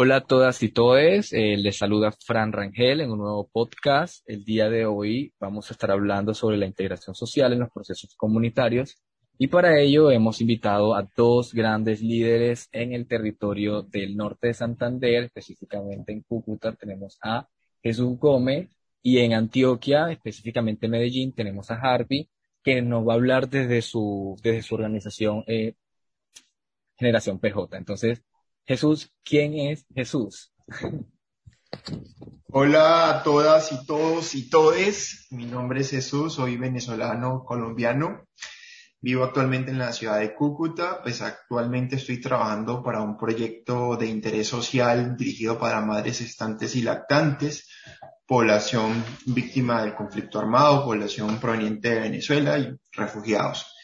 Hola a todas y todes, eh, les saluda Fran Rangel en un nuevo podcast. El día de hoy vamos a estar hablando sobre la integración social en los procesos comunitarios y para ello hemos invitado a dos grandes líderes en el territorio del norte de Santander, específicamente en Cúcuta tenemos a Jesús Gómez y en Antioquia, específicamente en Medellín, tenemos a Harvey, que nos va a hablar desde su, desde su organización eh, Generación PJ. Entonces, Jesús, ¿quién es Jesús? Hola a todas y todos y todes. Mi nombre es Jesús, soy venezolano colombiano. Vivo actualmente en la ciudad de Cúcuta, pues actualmente estoy trabajando para un proyecto de interés social dirigido para madres estantes y lactantes, población víctima del conflicto armado, población proveniente de Venezuela y refugiados.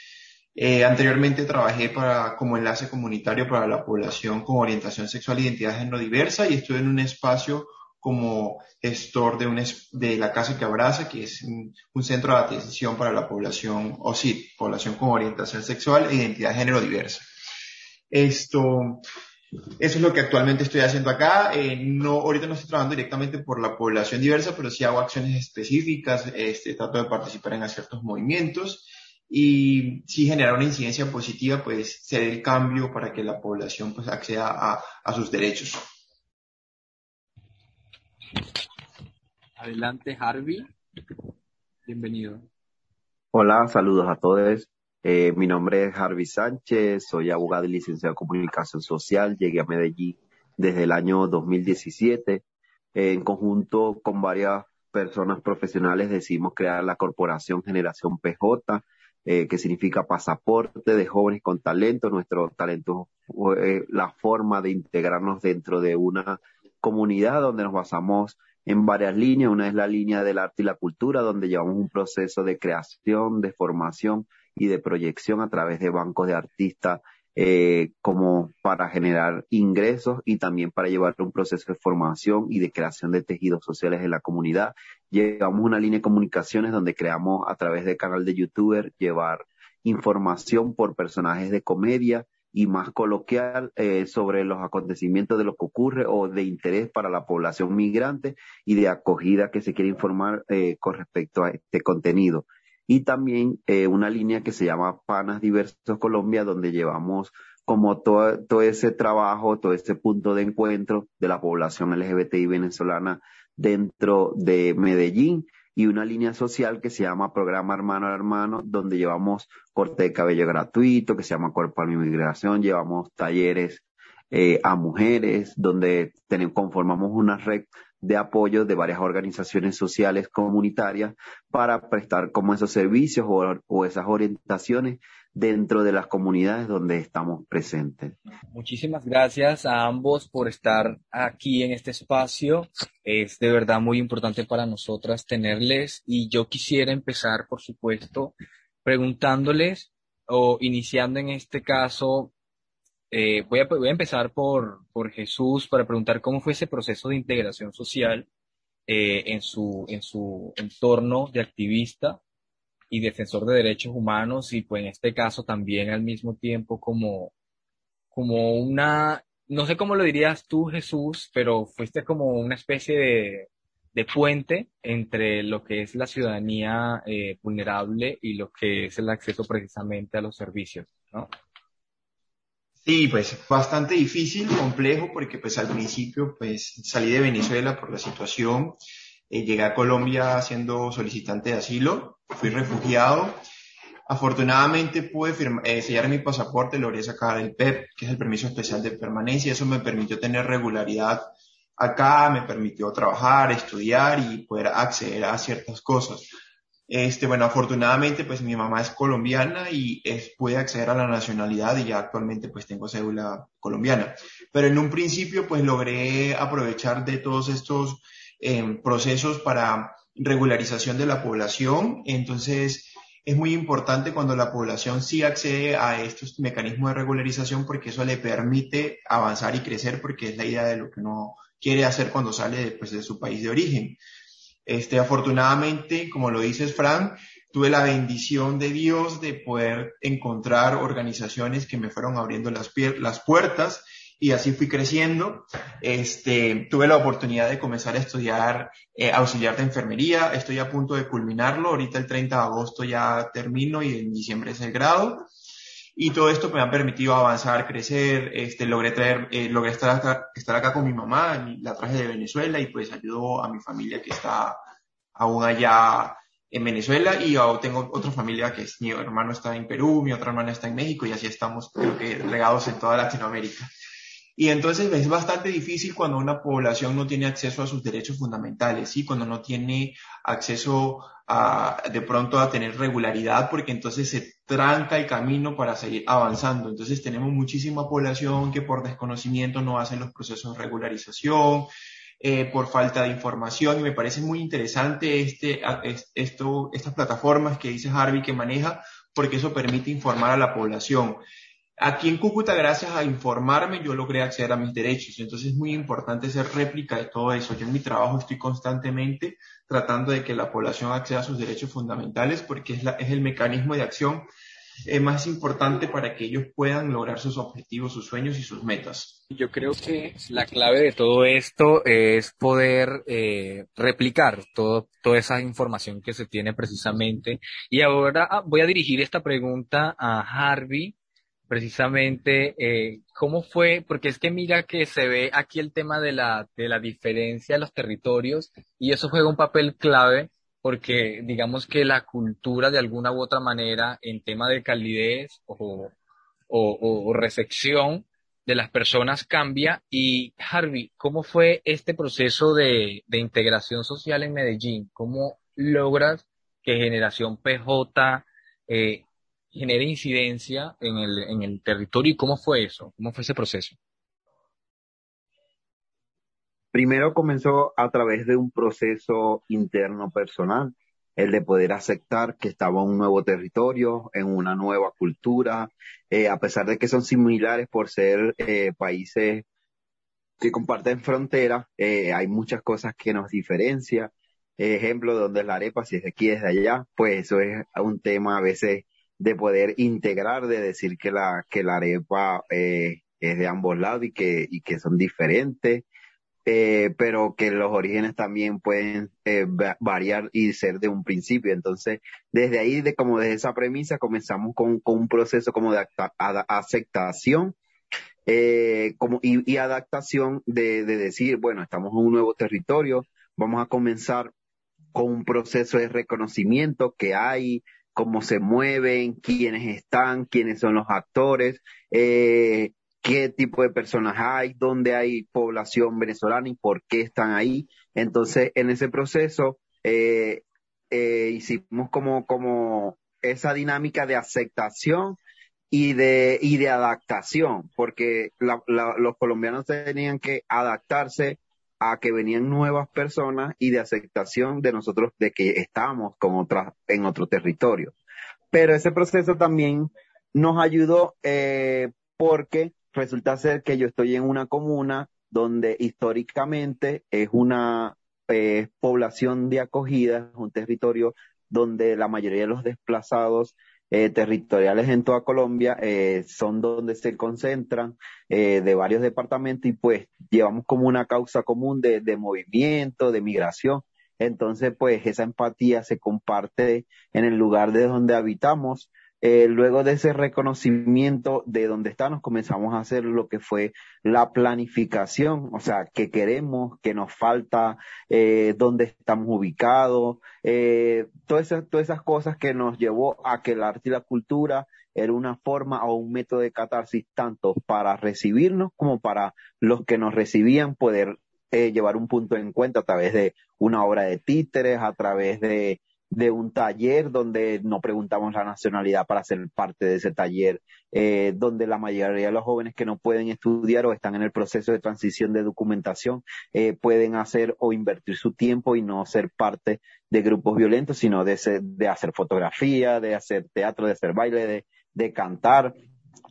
Eh, anteriormente trabajé para, como enlace comunitario para la población con orientación sexual e identidad género diversa y estuve en un espacio como gestor de, un, de la Casa que Abraza, que es un, centro de atención para la población OSIT, población con orientación sexual e identidad género diversa. Esto, eso es lo que actualmente estoy haciendo acá. Eh, no, ahorita no estoy trabajando directamente por la población diversa, pero sí hago acciones específicas, este, trato de participar en ciertos movimientos y si generar una incidencia positiva, pues ser el cambio para que la población pues acceda a, a sus derechos. Adelante, Harvey. Bienvenido. Hola, saludos a todos. Eh, mi nombre es Harvey Sánchez, soy abogado y licenciado en comunicación social. Llegué a Medellín desde el año 2017. en conjunto con varias personas profesionales decidimos crear la corporación Generación PJ, eh, que significa pasaporte de jóvenes con talento. Nuestro talento fue la forma de integrarnos dentro de una comunidad donde nos basamos en varias líneas. Una es la línea del arte y la cultura, donde llevamos un proceso de creación, de formación y de proyección a través de bancos de artistas eh, como para generar ingresos y también para llevar un proceso de formación y de creación de tejidos sociales en la comunidad. Llevamos una línea de comunicaciones donde creamos a través del canal de youtuber llevar información por personajes de comedia y más coloquial eh, sobre los acontecimientos de lo que ocurre o de interés para la población migrante y de acogida que se quiere informar eh, con respecto a este contenido. Y también eh, una línea que se llama Panas Diversos Colombia, donde llevamos como todo, todo ese trabajo, todo ese punto de encuentro de la población LGBTI venezolana dentro de Medellín y una línea social que se llama Programa Hermano a Hermano, donde llevamos corte de cabello gratuito, que se llama Cuerpo a mi Migración, llevamos talleres eh, a mujeres, donde conformamos una red de apoyo de varias organizaciones sociales comunitarias para prestar como esos servicios o, esas orientaciones dentro de las comunidades donde estamos presentes. Muchísimas gracias a ambos por estar aquí en este espacio. Es de verdad muy importante para nosotras tenerles y yo quisiera empezar, por supuesto, preguntándoles o iniciando en este caso eh, voy, a, voy, a, empezar por, por, Jesús para preguntar cómo fue ese proceso de integración social eh, en, su, en su entorno de activista y defensor de derechos humanos y pues en este caso también al mismo tiempo como, como una, no sé cómo lo dirías tú Jesús, pero fuiste como una especie de, de puente entre lo que es la ciudadanía eh, vulnerable y lo que es el acceso precisamente a los servicios, ¿no? Sí, pues bastante difícil, complejo, porque pues al principio pues salí de Venezuela por la situación, eh, llegué a Colombia siendo solicitante de asilo, fui refugiado. Afortunadamente pude eh, sellar mi pasaporte, logré sacar el PEP, que es el permiso especial de permanencia, eso me permitió tener regularidad acá, me permitió trabajar, estudiar y poder acceder a ciertas cosas. Este, bueno, afortunadamente, pues mi mamá es colombiana y es, puede acceder a la nacionalidad y ya actualmente pues tengo cédula colombiana. Pero en un principio pues logré aprovechar de todos estos em, procesos para regularización de la población. Entonces, es muy importante cuando la población sí accede a estos mecanismos de regularización porque eso le permite avanzar y crecer porque es la idea de lo que uno quiere hacer cuando sale pues, de su país de origen. Este, afortunadamente, como lo dices, Fran, tuve la bendición de Dios de poder encontrar organizaciones que me fueron abriendo las puertas y así fui creciendo. Este, tuve la oportunidad de comenzar a estudiar eh, auxiliar de enfermería, estoy a punto de culminarlo, ahorita el 30 de agosto ya termino y en diciembre es el grado. Y todo esto me ha permitido avanzar, crecer, este, logré traer, eh, logré estar acá, estar acá con mi mamá, la traje de Venezuela y pues ayudo a mi familia que está aún allá en Venezuela y yo tengo otra familia que es, mi hermano está en Perú, mi otra hermana está en México y así estamos, creo que, regados en toda Latinoamérica. Y entonces es bastante difícil cuando una población no tiene acceso a sus derechos fundamentales, ¿sí? Cuando no tiene acceso a, de pronto a tener regularidad, porque entonces se tranca el camino para seguir avanzando. Entonces tenemos muchísima población que por desconocimiento no hacen los procesos de regularización, eh, por falta de información y me parece muy interesante este, esto, estas plataformas que dice Harvey que maneja porque eso permite informar a la población. Aquí en Cúcuta, gracias a informarme, yo logré acceder a mis derechos. Entonces es muy importante ser réplica de todo eso. Yo en mi trabajo estoy constantemente tratando de que la población acceda a sus derechos fundamentales porque es, la, es el mecanismo de acción es más importante para que ellos puedan lograr sus objetivos, sus sueños y sus metas. Yo creo que la clave de todo esto es poder eh, replicar todo, toda esa información que se tiene precisamente. Y ahora ah, voy a dirigir esta pregunta a Harvey, precisamente, eh, ¿cómo fue? Porque es que mira que se ve aquí el tema de la, de la diferencia de los territorios y eso juega un papel clave porque digamos que la cultura de alguna u otra manera en tema de calidez o, o, recepción de las personas cambia. Y Harvey, ¿cómo fue este proceso de, de integración social en Medellín? ¿Cómo logras que Generación PJ eh, genere incidencia en el, en el territorio y cómo fue eso? ¿Cómo fue ese proceso? Primero comenzó a través de un proceso interno personal, el de poder aceptar que estaba en un nuevo territorio, en una nueva cultura, eh, a pesar de que son similares por ser eh, países que comparten frontera, eh, hay muchas cosas que nos diferencian. Ejemplo, de dónde es la arepa, si es de aquí, es de allá, pues eso es un tema a veces de poder integrar, de decir que la, que la arepa es de ambos lados y que, y que son diferentes. Eh, pero que los orígenes también pueden eh, variar y ser de un principio. Entonces, desde ahí, de como desde esa premisa, comenzamos con, con un proceso como de aceptación eh, como, y, y, adaptación de, de decir, bueno, estamos en un nuevo territorio, vamos a comenzar con un proceso de reconocimiento que hay, cómo se mueven, quiénes están, quiénes son los actores, eh, qué tipo de personas hay, dónde hay población venezolana y por qué están ahí. Entonces, en ese proceso, eh, eh, hicimos como, como esa dinámica de aceptación y de, y de adaptación, porque los colombianos tenían que adaptarse a que venían nuevas personas y de aceptación de nosotros de que estábamos con otras, en otro territorio. Pero ese proceso también nos ayudó eh, porque resulta ser que yo estoy en una comuna donde históricamente es una eh, población de acogida, es un territorio donde la mayoría de los desplazados eh, territoriales en toda Colombia eh, son donde se concentran de varios departamentos y pues llevamos como una causa común de, de movimiento, de migración. Entonces, pues esa empatía se comparte en el lugar de donde habitamos eh, luego de ese reconocimiento de dónde estamos, comenzamos a hacer lo que fue la planificación, o sea, qué queremos, qué nos falta, eh, dónde estamos ubicados, eh, todas, esas, todas esas cosas que nos llevó a que el arte y la cultura era una forma o un método de catarsis tanto para recibirnos como para los que nos recibían poder eh, llevar un punto en cuenta a través de una obra de títeres, a través de de un taller donde no preguntamos la nacionalidad para ser parte de ese taller, eh, donde la mayoría de los jóvenes que no pueden estudiar o están en el proceso de transición de documentación eh, pueden hacer o invertir su tiempo y no ser parte de grupos violentos, sino de, de hacer fotografía, de hacer teatro, de hacer baile, de, de cantar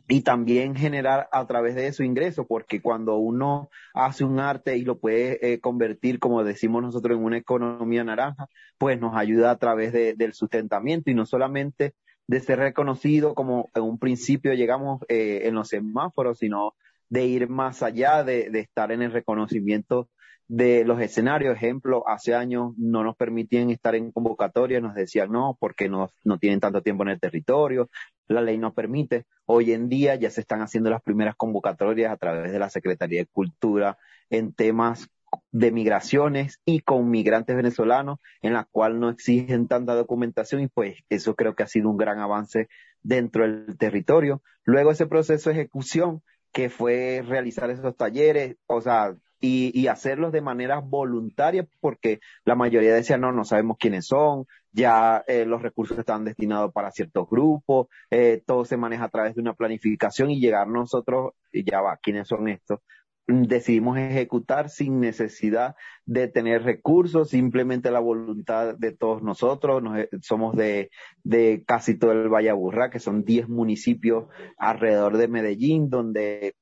y también generar a través de eso ingresos, porque cuando uno hace un arte y lo puede eh, convertir, como decimos nosotros, en una economía naranja, pues nos ayuda a través de, del sustentamiento y no solamente de ser reconocido como en un principio llegamos eh, en los semáforos, sino de ir más allá, de, de estar en el reconocimiento de los escenarios. Ejemplo, hace años no nos permitían estar en convocatoria, nos decían no, porque no, no tienen tanto tiempo en el territorio, la ley no permite. Hoy en día ya se están haciendo las primeras convocatorias a través de la Secretaría de Cultura en temas de migraciones y con migrantes venezolanos, en la cual no exigen tanta documentación y pues eso creo que ha sido un gran avance dentro del territorio. Luego ese proceso de ejecución que fue realizar esos talleres, o sea, y, hacerlos de manera voluntaria, porque la mayoría decía, no, no sabemos quiénes son, ya eh, los recursos están destinados para ciertos grupos, eh, todo se maneja a través de una planificación y llegar nosotros, y ya va, ¿quiénes son estos? decidimos ejecutar sin necesidad de tener recursos, simplemente la voluntad de todos nosotros. somos de, de casi todo el Valle Aburrá, que son 10 municipios alrededor de Medellín, donde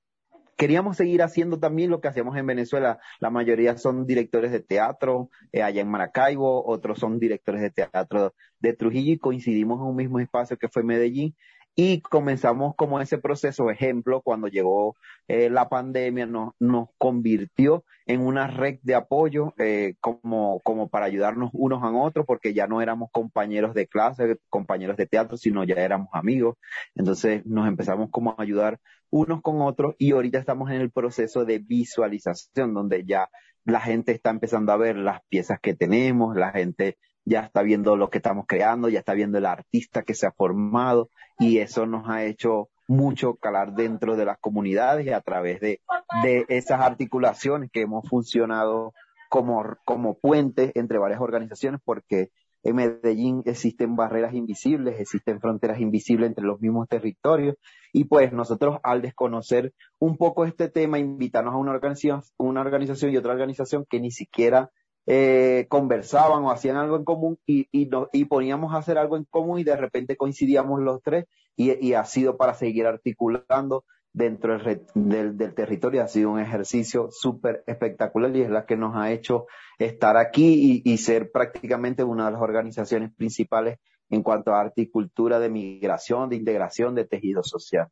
queríamos seguir haciendo también lo que hacíamos en Venezuela. La mayoría son directores de teatro eh, allá en Maracaibo, otros son directores de teatro de Trujillo y coincidimos en un mismo espacio que fue Medellín y comenzamos como ese proceso, ejemplo, cuando llegó eh, la pandemia, nos, nos convirtió en una red de apoyo eh, como, como para ayudarnos unos a otros, porque ya no éramos compañeros de clase, compañeros de teatro, sino ya éramos amigos. Entonces nos empezamos como a ayudar unos con otros y ahorita estamos en el proceso de visualización, donde ya la gente está empezando a ver las piezas que tenemos, la gente ya está viendo lo que estamos creando, ya está viendo el artista que se ha formado y eso nos ha hecho mucho calar dentro de las comunidades y a través de, de esas articulaciones que hemos funcionado como, como puente entre varias organizaciones porque en Medellín existen barreras invisibles, existen fronteras invisibles entre los mismos territorios. Y pues nosotros al desconocer un poco este tema, invitarnos a una organización, una organización y otra organización que ni siquiera eh, conversaban o hacían algo en común y, y, poníamos a hacer algo en común y de repente coincidíamos los tres y ha sido para seguir articulando dentro del, del, territorio. Ha sido un ejercicio súper espectacular y es la que nos ha hecho estar aquí y, y ser prácticamente una de las organizaciones principales en cuanto a articultura de migración, de integración, de tejido social.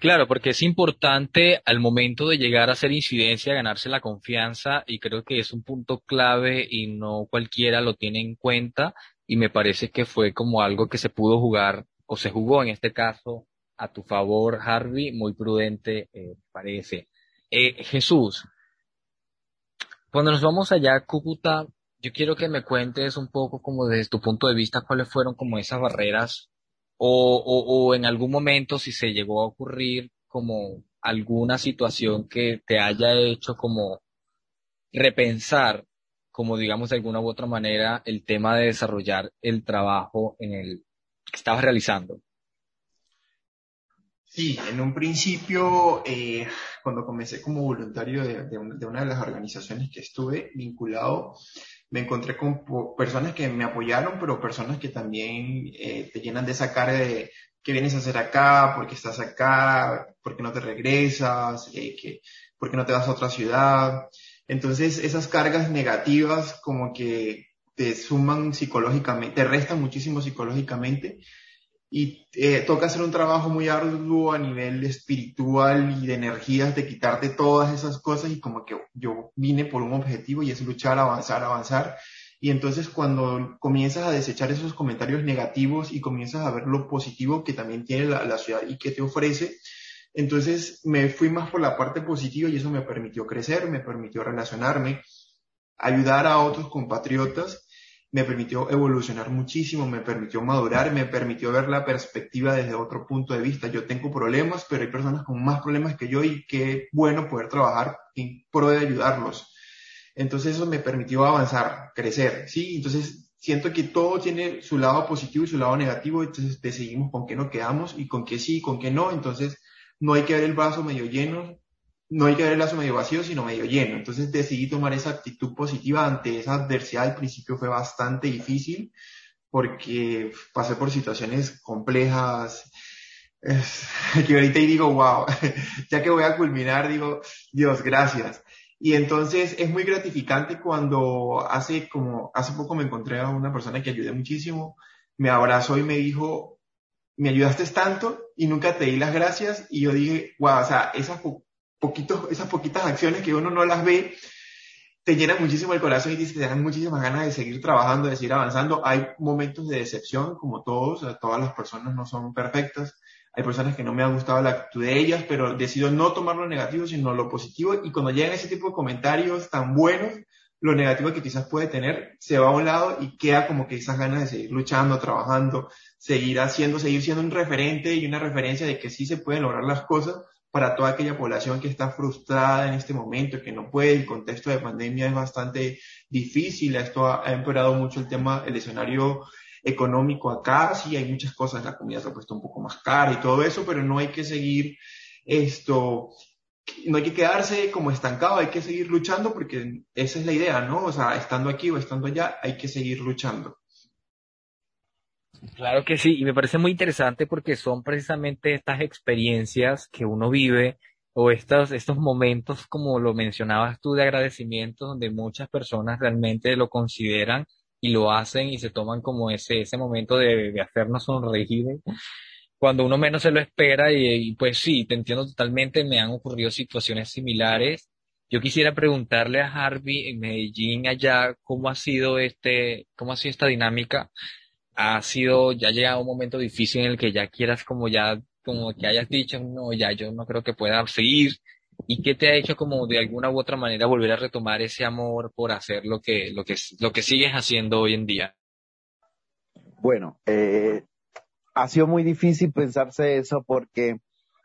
Claro, porque es importante al momento de llegar a hacer incidencia, ganarse la confianza y creo que es un punto clave y no cualquiera lo tiene en cuenta y me parece que fue como algo que se pudo jugar o se jugó en este caso a tu favor, Harvey, muy prudente, eh, parece. Eh, Jesús, cuando nos vamos allá a Cúcuta, yo quiero que me cuentes un poco como desde tu punto de vista cuáles fueron como esas barreras o, o, o en algún momento si se llegó a ocurrir como alguna situación que te haya hecho como repensar, como digamos de alguna u otra manera, el tema de desarrollar el trabajo en el que estabas realizando. Sí, en un principio, eh, cuando comencé como voluntario de, de, una de las organizaciones que estuve vinculado, me encontré con personas que me apoyaron, pero personas que también eh, te llenan de esa cara de qué vienes a hacer acá, por qué estás acá, por qué no te regresas, eh, que, por qué no te vas a otra ciudad. Entonces esas cargas negativas como que te suman psicológicamente, te restan muchísimo psicológicamente y eh, toca hacer un trabajo muy arduo a nivel espiritual y de energías de quitarte todas esas cosas y como que yo vine por un objetivo y es luchar, avanzar, avanzar. Y entonces cuando comienzas a desechar esos comentarios negativos y comienzas a ver lo positivo que también tiene la, la ciudad y que te ofrece, entonces me fui más por la parte positiva y eso me permitió crecer, me permitió relacionarme, ayudar a otros compatriotas me permitió evolucionar muchísimo, me permitió madurar, me permitió ver la perspectiva desde otro punto de vista. Yo tengo problemas, pero hay personas con más problemas que yo y qué bueno poder trabajar en pro de ayudarlos. Entonces eso me permitió avanzar, crecer, ¿sí? Entonces siento que todo tiene su lado positivo y su lado negativo, entonces decidimos con qué nos quedamos y con qué sí y con qué no. Entonces no hay que ver el vaso medio lleno, no hay que ver medio vacío, sino medio lleno. Entonces decidí tomar esa actitud positiva ante esa adversidad. Al principio fue bastante difícil porque pasé por situaciones complejas, que ahorita y digo, wow, ya que voy a culminar, digo, Dios, gracias. Y entonces es muy gratificante cuando hace como, hace poco me encontré a una persona que ayudé muchísimo, me abrazó y me dijo, me ayudaste tanto y nunca te di las gracias y yo dije, wow, o sea, esas, poquitos, esas poquitas acciones que uno no las ve, te llenan muchísimo el corazón y te dan muchísimas ganas de seguir trabajando, de seguir avanzando. Hay momentos de decepción, como todos, todas las personas no son perfectas. Hay personas que no me ha gustado la actitud de ellas, pero decido no tomar lo negativo, sino lo positivo. Y cuando llegan ese tipo de comentarios tan buenos, lo negativo que quizás puede tener se va a un lado y queda como que esas ganas de seguir luchando, trabajando, seguir haciendo, seguir siendo un referente y una referencia de que sí se pueden lograr las cosas para toda aquella población que está frustrada en este momento, que no puede, el contexto de pandemia es bastante difícil, esto ha, empeorado mucho el tema, el escenario económico acá, sí hay muchas cosas, la comida se ha puesto un poco más cara y todo eso, pero no hay que seguir esto, no hay que quedarse como estancado, hay que seguir luchando porque esa es la idea, ¿no? O sea, estando aquí o estando allá, hay que seguir luchando. Claro que sí, y me parece muy interesante porque son precisamente estas experiencias que uno vive o estos, estos momentos, como lo mencionabas tú, de agradecimiento, donde muchas personas realmente lo consideran y lo hacen y se toman como ese, ese momento de, de hacernos sonreír cuando uno menos se lo espera y, y, pues sí, te entiendo totalmente, me han ocurrido situaciones similares. Yo quisiera preguntarle a Harvey en Medellín allá cómo ha sido este, cómo ha sido esta dinámica ha sido, ya llega un momento difícil en el que ya quieras como ya, como que hayas dicho, no, ya yo no creo que pueda seguir. ¿Y qué te ha hecho como de alguna u otra manera volver a retomar ese amor por hacer lo que, lo que, lo que sigues haciendo hoy en día? Bueno, eh, ha sido muy difícil pensarse eso porque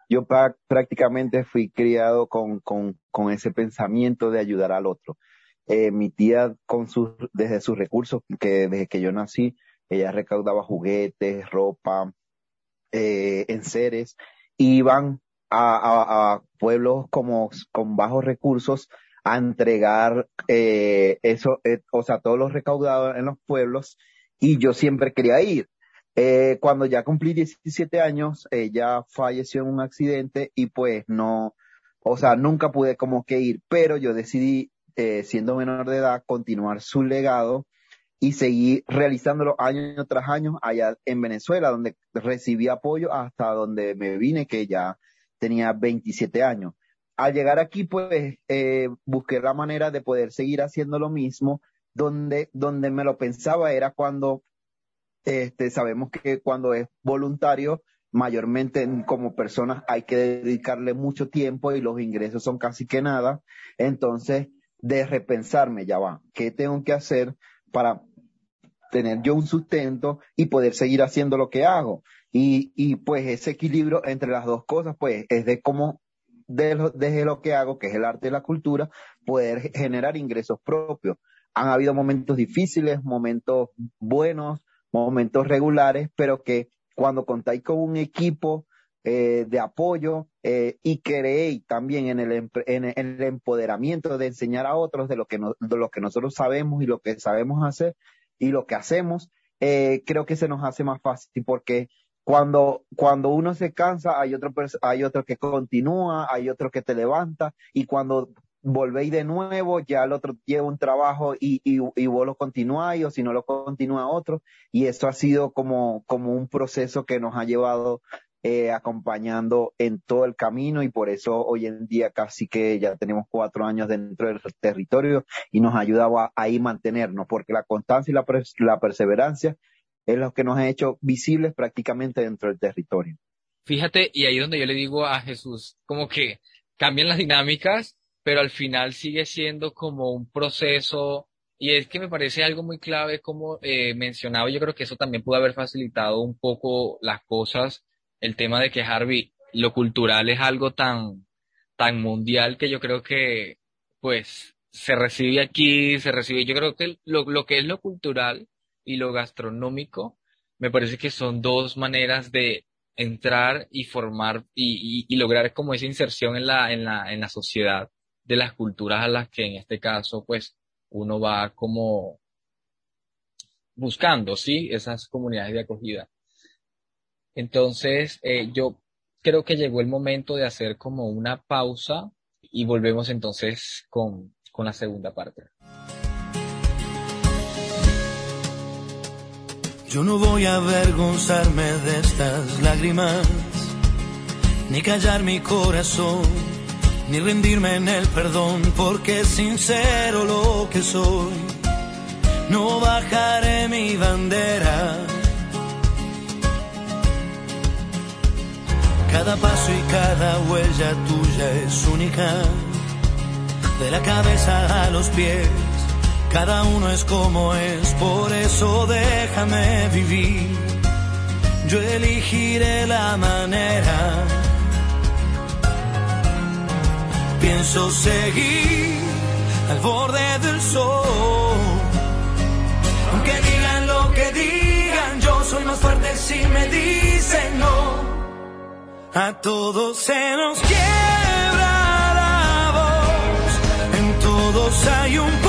yo prácticamente fui criado con, con, con ese pensamiento de ayudar al otro. Eh, mi tía con desde sus recursos, que desde que yo nací, ella recaudaba juguetes, ropa, eh, enseres, iban a, a, pueblos como con bajos recursos a entregar eh, eso, eh, o sea, todos los recaudados en los pueblos y yo siempre quería ir. Eh, cuando ya cumplí 17 años, ella falleció en un accidente y pues no, o sea, nunca pude como que ir, pero yo decidí, eh, siendo menor de edad, continuar su legado y seguí realizándolo año tras año allá en Venezuela, donde recibí apoyo hasta donde me vine, que ya tenía 27 años. Al llegar aquí, pues, eh, busqué la manera de poder seguir haciendo lo mismo, donde, donde me lo pensaba era cuando, este, sabemos que cuando es voluntario, mayormente como personas hay que dedicarle mucho tiempo y los ingresos son casi que nada. Entonces, de repensarme, ya va, ¿qué tengo que hacer para tener yo un sustento y poder seguir haciendo lo que hago. Y, y pues ese equilibrio entre las dos cosas, pues es de cómo de desde lo que hago, que es el arte y la cultura, poder generar ingresos propios. Han habido momentos difíciles, momentos buenos, momentos regulares, pero que cuando contáis con un equipo eh, de apoyo eh, y creéis también en el, en, el empoderamiento de enseñar a otros de lo que, de lo que nosotros sabemos y lo que sabemos hacer, y lo que hacemos, eh, creo que se nos hace más fácil porque cuando, cuando uno se cansa, hay otro, hay otro que continúa, hay otro que te levanta y cuando volvéis de nuevo, ya el otro lleva un trabajo y, y, y vos lo continuáis o si no lo continúa otro. Y esto ha sido como, como un proceso que nos ha llevado eh, acompañando en todo el camino y por eso hoy en día casi que ya tenemos cuatro años dentro del territorio y nos ayudaba a ahí mantenernos, porque la constancia y la, la perseverancia es lo que nos ha hecho visibles prácticamente dentro del territorio. Fíjate, y ahí donde yo le digo a Jesús, como que cambian las dinámicas, pero al final sigue siendo como un proceso y es que me parece algo muy clave como eh, mencionaba, yo creo que eso también pudo haber facilitado un poco las cosas el tema de que Harvey, lo cultural es algo tan, tan mundial que yo creo que, pues, se recibe aquí, se recibe, yo creo que lo, lo que es lo cultural y lo gastronómico, me parece que son dos maneras de entrar y formar y, y, y, lograr como esa inserción en la, en la, en la sociedad de las culturas a las que en este caso, pues, uno va como buscando, ¿sí? Esas comunidades de acogida. Entonces, eh, yo creo que llegó el momento de hacer como una pausa y volvemos entonces con, con la segunda parte. Yo no voy a avergonzarme de estas lágrimas, ni callar mi corazón, ni rendirme en el perdón, porque sincero lo que soy. No bajaré mi bandera. Cada paso y cada huella tuya es única, de la cabeza a los pies cada uno es como es, por eso déjame vivir. Yo elegiré la manera. Pienso seguir al borde del sol. Aunque digan lo que digan, yo soy más fuerte si me. A todos se nos quiebra la voz, en todos hay un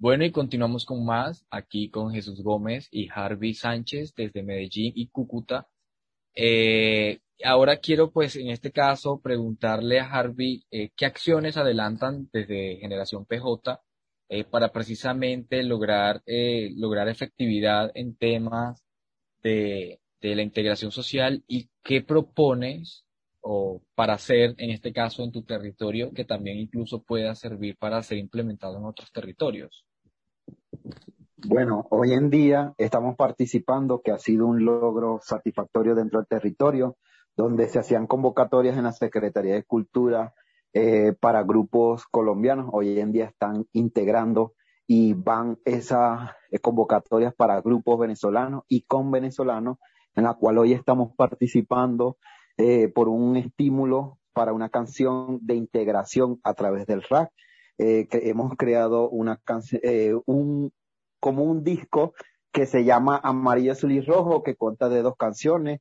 Bueno, y continuamos con más, aquí con Jesús Gómez y Harvey Sánchez desde Medellín y Cúcuta. Eh, ahora quiero, pues, en este caso, preguntarle a Harvey eh, qué acciones adelantan desde Generación PJ eh, para precisamente lograr, lograr efectividad en temas de, de la integración social y qué propones o para hacer, en este caso, en tu territorio, que también incluso pueda servir para ser implementado en otros territorios. Bueno, hoy en día estamos participando, que ha sido un logro satisfactorio dentro del territorio, donde se hacían convocatorias en la Secretaría de Cultura eh, para grupos colombianos. Hoy en día están integrando y van esas eh, convocatorias para grupos venezolanos y con venezolanos, en la cual hoy estamos participando eh, por un estímulo para una canción de integración a través del RAC. que hemos creado una canción, un como un disco que se llama Amarillo, Azul y Rojo, que cuenta de dos canciones,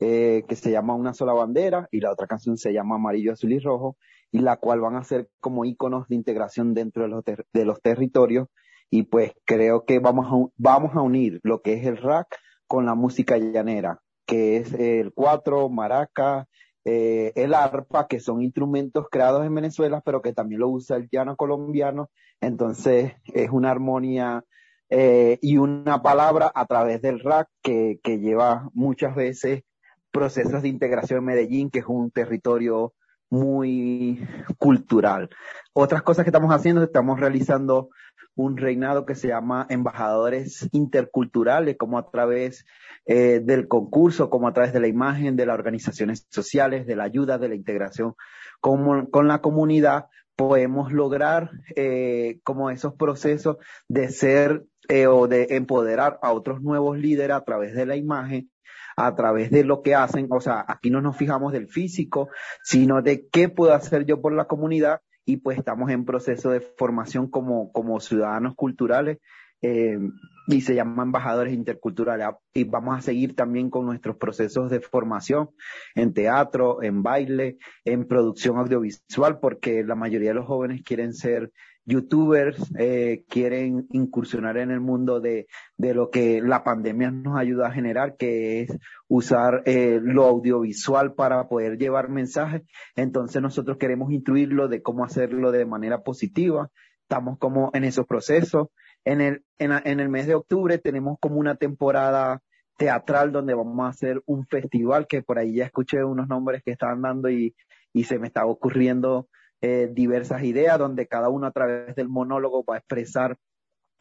eh, que se llama Una sola bandera, y la otra canción se llama Amarillo, Azul y Rojo, y la cual van a ser como iconos de integración dentro de los, de los territorios. Y pues creo que vamos a, vamos a unir lo que es el rack con la música llanera, que es el cuatro, maraca, eh, el arpa, que son instrumentos creados en Venezuela, pero que también lo usa el llano colombiano. Entonces es una armonía eh, y una palabra a través del RAC que, que lleva muchas veces procesos de integración en Medellín, que es un territorio muy cultural. Otras cosas que estamos haciendo, estamos realizando un reinado que se llama Embajadores Interculturales, como a través eh, del concurso, como a través de la imagen, de las organizaciones sociales, de la ayuda, de la integración con, con la comunidad, podemos lograr eh, como esos procesos de ser eh, o de empoderar a otros nuevos líderes a través de la imagen, a través de lo que hacen. O sea, aquí no nos fijamos del físico, sino de qué puedo hacer yo por la comunidad y pues estamos en proceso de formación como, como ciudadanos culturales eh, y se llama Embajadores Interculturales. Y vamos a seguir también con nuestros procesos de formación en teatro, en baile, en producción audiovisual, porque la mayoría de los jóvenes quieren ser youtubers, eh, quieren incursionar en el mundo de, de, lo que la pandemia nos ayuda a generar, que es usar eh, lo audiovisual para poder llevar mensajes. Entonces nosotros queremos instruirlo de cómo hacerlo de manera positiva. Estamos como en esos procesos. En el, en, en el mes de octubre tenemos como una temporada teatral donde vamos a hacer un festival que por ahí ya escuché unos nombres que estaban dando y, y se me estaba ocurriendo eh, diversas ideas donde cada uno a través del monólogo va a expresar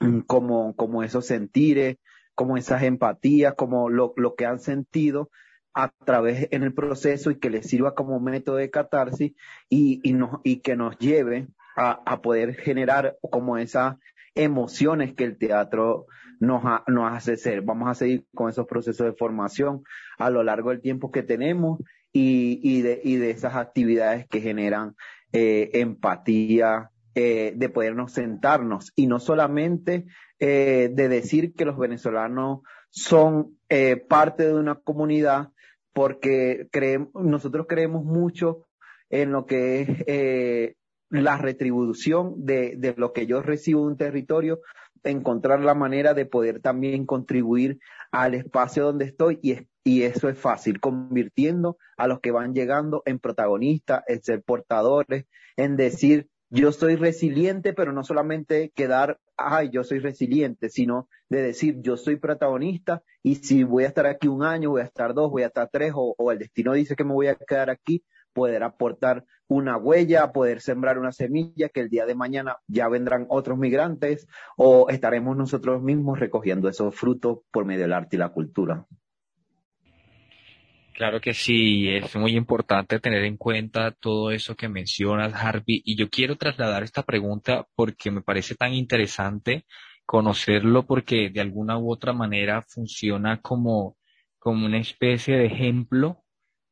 mm, como, como esos sentires, como esas empatías, como lo, lo que han sentido a través en el proceso y que les sirva como método de catarsis y, y, nos, y que nos lleve a, a poder generar como esas emociones que el teatro nos, hace ser. Vamos a seguir con esos procesos de formación a lo largo del tiempo que tenemos y, de, esas actividades que generan eh, empatía, eh, de podernos sentarnos y no solamente eh, de decir que los venezolanos son parte de una comunidad, porque nosotros creemos mucho en lo que es la retribución de, de, lo que yo recibo de un territorio, encontrar la manera de poder también contribuir al espacio donde estoy y, y eso es fácil, convirtiendo a los que van llegando en protagonistas, en ser portadores, en decir, yo soy resiliente, pero no solamente quedar, ay, yo soy resiliente, sino de decir, yo soy protagonista y si voy a estar aquí un año, voy a estar dos, voy a estar tres, o, o el destino dice que me voy a quedar aquí, poder aportar una huella, poder sembrar una semilla que el día de mañana ya vendrán otros migrantes o estaremos nosotros mismos recogiendo esos frutos por medio del arte y la cultura. Claro que sí, es muy importante tener en cuenta todo eso que mencionas, Harvey, y yo quiero trasladar esta pregunta porque me parece tan interesante conocerlo porque de alguna u otra manera funciona como, como una especie de ejemplo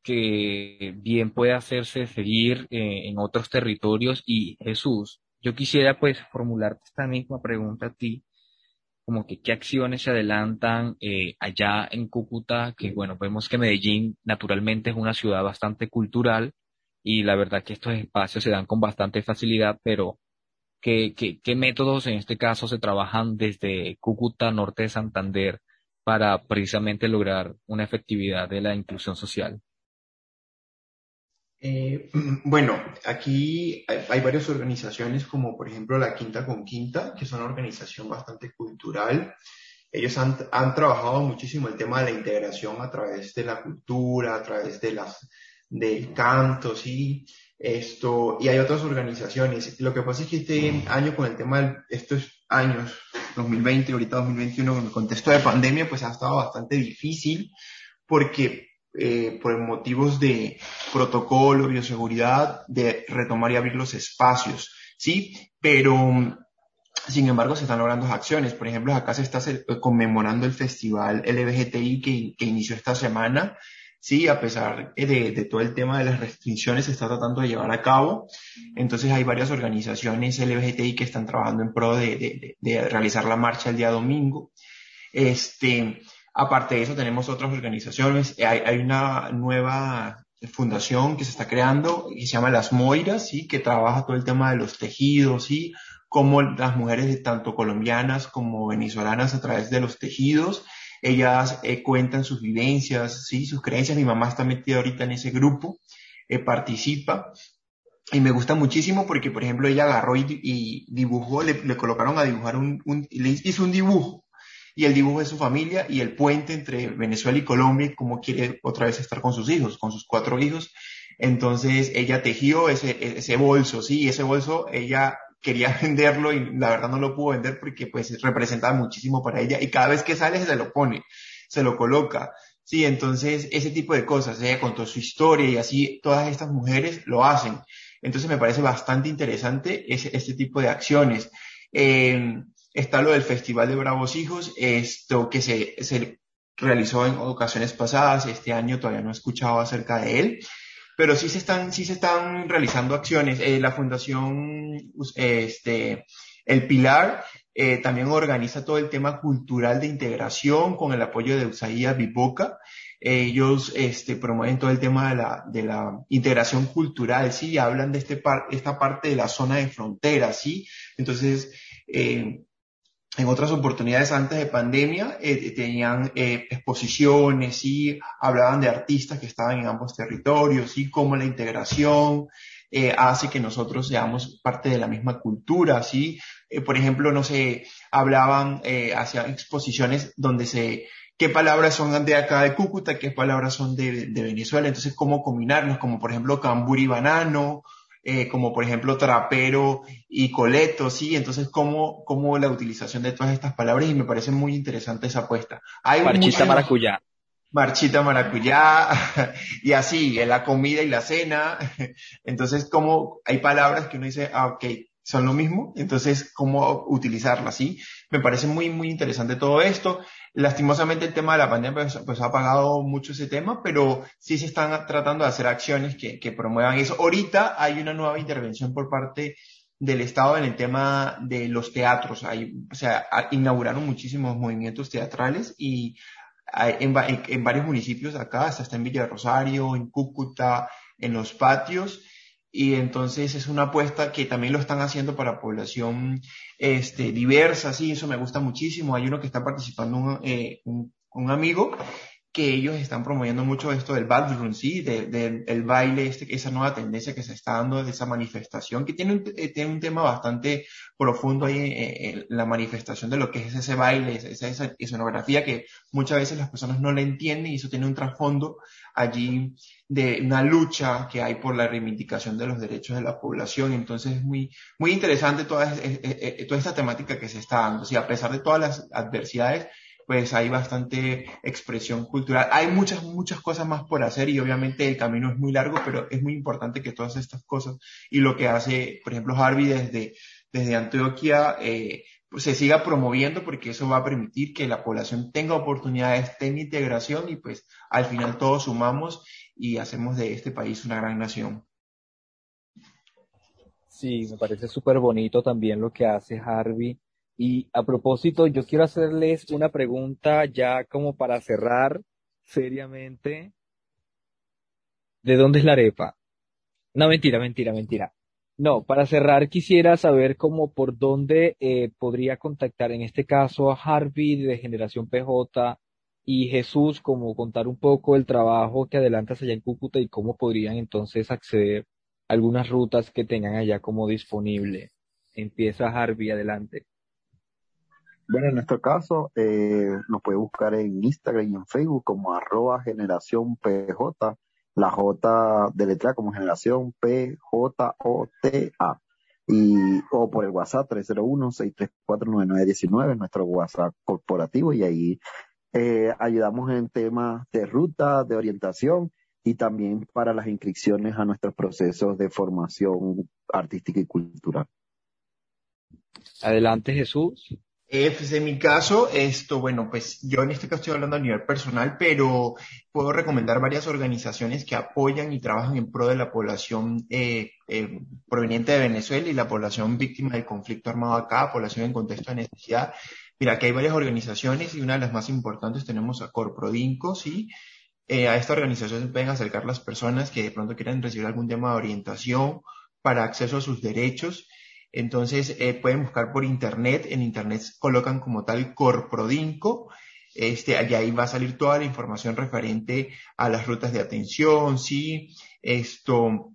que bien puede hacerse seguir eh, en otros territorios. Y Jesús, yo quisiera pues formularte esta misma pregunta a ti, como que qué acciones se adelantan eh, allá en Cúcuta, que bueno, vemos que Medellín naturalmente es una ciudad bastante cultural y la verdad que estos espacios se dan con bastante facilidad, pero ¿qué, qué, qué métodos en este caso se trabajan desde Cúcuta, norte de Santander, para precisamente lograr una efectividad de la inclusión social? Eh, bueno, aquí hay, varias organizaciones como por ejemplo la Quinta con Quinta, que es una organización bastante cultural. Ellos han, han, trabajado muchísimo el tema de la integración a través de la cultura, a través de las, del canto, sí, esto, y hay otras organizaciones. Lo que pasa es que este año con el tema de estos años, 2020, ahorita 2021, con el contexto de pandemia, pues ha estado bastante difícil porque eh, por motivos de protocolo, bioseguridad, de retomar y abrir los espacios, ¿sí? Pero, sin embargo, se están logrando acciones. Por ejemplo, acá se está conmemorando el festival LBGTI que, que inició esta semana, sí, a pesar de, de, todo el tema de las restricciones se está tratando de llevar a cabo. Entonces hay varias organizaciones LGBTI que están trabajando en pro de, de, de, realizar la marcha el día domingo. Este, Aparte de eso, tenemos otras organizaciones. Hay, hay una nueva fundación que se está creando y se llama Las Moiras, ¿sí? que trabaja todo el tema de los tejidos, ¿sí? como las mujeres tanto colombianas como venezolanas a través de los tejidos, ellas eh, cuentan sus vivencias, ¿sí? sus creencias. Mi mamá está metida ahorita en ese grupo, eh, participa. Y me gusta muchísimo porque, por ejemplo, ella agarró y, dibujó, le, le, colocaron a dibujar un, un, le hizo un dibujo y el dibujo de su familia y el puente entre Venezuela y Colombia y cómo quiere otra vez estar con sus hijos, con sus cuatro hijos. Entonces ella tejió ese, ese bolso, sí, ese bolso ella quería venderlo y la verdad no lo pudo vender porque pues representaba muchísimo para ella y cada vez que sale se lo pone, se lo coloca. Sí, entonces ese tipo de cosas, ella contó su historia y así todas estas mujeres lo hacen. Entonces me parece bastante interesante ese, este tipo de acciones. Eh, Está lo del Festival de Bravos Hijos, esto que se, se realizó en ocasiones pasadas, este año todavía no he escuchado acerca de él, pero sí se están, sí se están realizando acciones. Eh, la Fundación este, El Pilar eh, también organiza todo el tema cultural de integración con el apoyo de Usaía Biboca. Ellos este, promueven todo el tema de la, de la integración cultural, ¿sí? Hablan de este par, esta parte de la zona de frontera, ¿sí? Entonces, eh, en otras oportunidades antes de pandemia eh, tenían eh, exposiciones y hablaban de artistas que estaban en ambos territorios y cómo la integración eh, hace que nosotros seamos parte de la misma cultura, ¿sí? por ejemplo, no sé, hablaban, hacían exposiciones donde se, qué palabras son de acá de Cúcuta, qué palabras son de, Venezuela, entonces cómo combinarlos, como por ejemplo cambur banano, eh, como por ejemplo trapero y coleto, ¿sí? Entonces, ¿cómo, cómo la utilización de todas estas palabras? Y me parece muy interesante esa apuesta. Hay Marchita maracuyá. Marchita maracuyá, y así, en la comida y la cena. Entonces, ¿cómo hay palabras que uno dice, ah, ok, son lo mismo, entonces cómo utilizarlas, ¿sí? Me parece muy, muy interesante todo esto. Lastimosamente el tema de la pandemia pues, pues, ha apagado mucho ese tema, pero sí se están tratando de hacer acciones que, promuevan eso. Ahorita hay una nueva intervención por parte del Estado en el tema de los teatros. Hay, o sea, inauguraron muchísimos movimientos teatrales y en, en, varios municipios acá, hasta en Villa Rosario, en Cúcuta, en los patios, y entonces es una apuesta que también lo están haciendo para población este, diversa, sí, eso me gusta muchísimo. Hay uno que está participando, un, eh, un, amigo, que ellos están promoviendo mucho esto del ballroom, sí, del de, baile, este, esa nueva tendencia que se está dando de esa manifestación, que tiene un, eh, tiene un tema bastante profundo ahí en, la manifestación de lo que es ese baile, esa, esa escenografía que muchas veces las personas no le entienden y eso tiene un trasfondo allí de una lucha que hay por la reivindicación de los derechos de la población. Entonces es muy, muy interesante toda, toda esta temática que se está dando. O a pesar de todas las adversidades, pues hay bastante expresión cultural. Hay muchas, muchas cosas más por hacer y obviamente el camino es muy largo, pero es muy importante que todas estas cosas y lo que hace, por ejemplo, Harvey desde, desde Antioquia, eh, se siga promoviendo porque eso va a permitir que la población tenga oportunidades, tenga integración y pues al final todos sumamos y hacemos de este país una gran nación. Sí, me parece súper bonito también lo que hace Harvey y a propósito, yo quiero hacerles una pregunta ya como para cerrar seriamente. ¿De dónde es la arepa? No, mentira, mentira, mentira. No, para cerrar quisiera saber cómo por dónde eh, podría contactar en este caso a Harvey de Generación PJ y Jesús, como contar un poco el trabajo que adelantas allá en Cúcuta y cómo podrían entonces acceder a algunas rutas que tengan allá como disponible. Empieza Harvey, adelante. Bueno, en nuestro caso, eh, nos puede buscar en Instagram y en Facebook como arroba generación PJ, la J de letra como generación PJOTA. Y, o por el WhatsApp 301-634-9919, nuestro WhatsApp corporativo, y ahí eh, ayudamos en temas de ruta, de orientación y también para las inscripciones a nuestros procesos de formación artística y cultural. Adelante, Jesús. Eh, pues en mi caso, esto, bueno, pues yo en este caso estoy hablando a nivel personal, pero puedo recomendar varias organizaciones que apoyan y trabajan en pro de la población eh, eh, proveniente de Venezuela y la población víctima del conflicto armado acá, población en contexto de necesidad. Mira, aquí hay varias organizaciones y una de las más importantes tenemos a Corprodinco, ¿sí? a esta organización se pueden acercar las personas que de pronto quieran recibir algún tema de orientación para acceso a sus derechos entonces eh, pueden buscar por internet, en internet colocan como tal Corprodinco, este, allá ahí va a salir toda la información referente a las rutas de atención, sí, esto,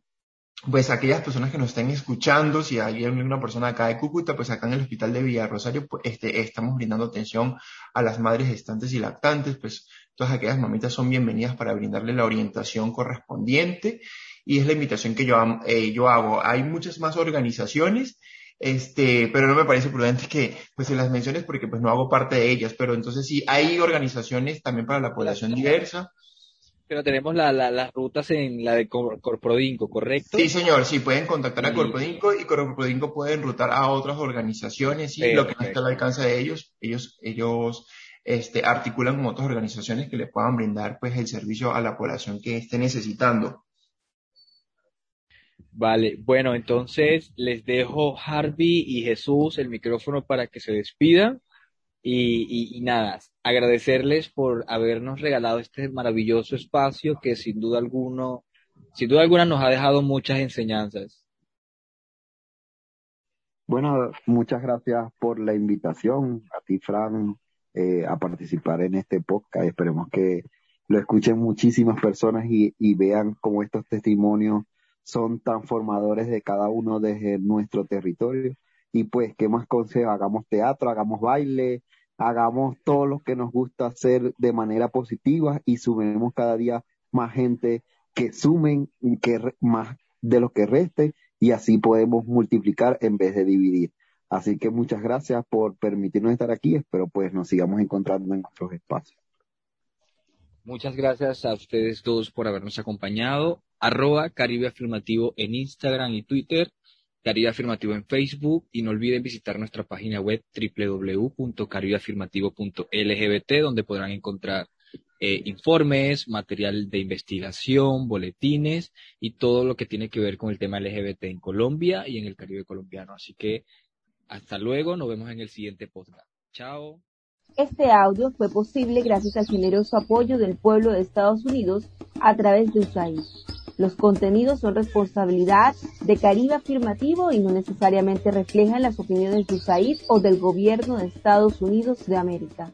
pues aquellas personas que nos estén escuchando, si hay alguna persona acá de Cúcuta, pues acá en el hospital de Villa Rosario, pues, este, estamos brindando atención a las madres gestantes y lactantes, pues todas aquellas mamitas son bienvenidas para brindarle la orientación correspondiente y es la invitación que yo, eh, yo hago. Hay muchas más organizaciones, este, pero no me parece prudente que pues se las menciones porque pues no hago parte de ellas, pero entonces sí, hay organizaciones también para la población diversa. Pero tenemos la, la, las rutas en la de Corprodinco, ¿correcto? Sí, señor, sí, pueden contactar a Corprodinco y Corprodinco pueden rutar a otras organizaciones y lo que no está al alcance de ellos, ellos, ellos este, articulan con otras organizaciones que le puedan brindar pues el servicio a la población que esté necesitando. Vale, bueno, entonces les dejo Harvey y Jesús el micrófono para que se despidan y, y nada, agradecerles por habernos regalado este maravilloso espacio que sin duda alguno, sin duda alguna nos ha dejado muchas enseñanzas. Bueno, muchas gracias por la invitación a ti, Fran, eh, a participar en este podcast. Esperemos que lo escuchen muchísimas personas y, y vean cómo estos testimonios son transformadores de cada uno desde nuestro territorio. Y pues, ¿qué más consejo? Hagamos teatro, hagamos baile, hagamos todo lo que nos gusta hacer de manera positiva y sumemos cada día más gente que sumen que más de lo que reste y así podemos multiplicar en vez de dividir. Así que muchas gracias por permitirnos estar aquí. Espero pues nos sigamos encontrando en otros espacios. Muchas gracias a ustedes todos por habernos acompañado. Arroba Caribe Afirmativo en Instagram y Twitter, Caribe Afirmativo en Facebook y no olviden visitar nuestra página web www.caribeafirmativo.lgbt donde podrán encontrar eh, informes, material de investigación, boletines y todo lo que tiene que ver con el tema LGBT en Colombia y en el Caribe colombiano. Así que hasta luego, nos vemos en el siguiente podcast. Chao. Este audio fue posible gracias al generoso apoyo del pueblo de Estados Unidos a través de USAID. Los contenidos son responsabilidad de Caribe Afirmativo y no necesariamente reflejan las opiniones de USAID o del gobierno de Estados Unidos de América.